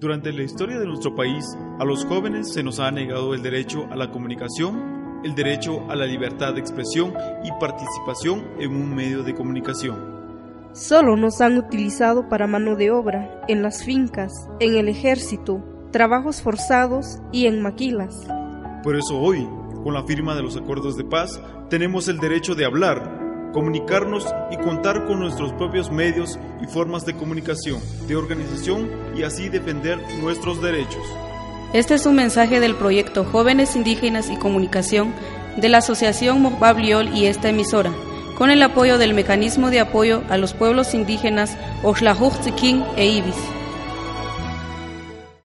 Durante la historia de nuestro país, a los jóvenes se nos ha negado el derecho a la comunicación, el derecho a la libertad de expresión y participación en un medio de comunicación. Solo nos han utilizado para mano de obra, en las fincas, en el ejército, trabajos forzados y en maquilas. Por eso hoy, con la firma de los acuerdos de paz, tenemos el derecho de hablar, comunicarnos y contar con nuestros propios medios y formas de comunicación, de organización y así defender nuestros derechos. Este es un mensaje del proyecto Jóvenes Indígenas y Comunicación de la Asociación Mojbabliol y esta emisora con el apoyo del Mecanismo de Apoyo a los Pueblos Indígenas Oxlajuchtiquín e Ibis.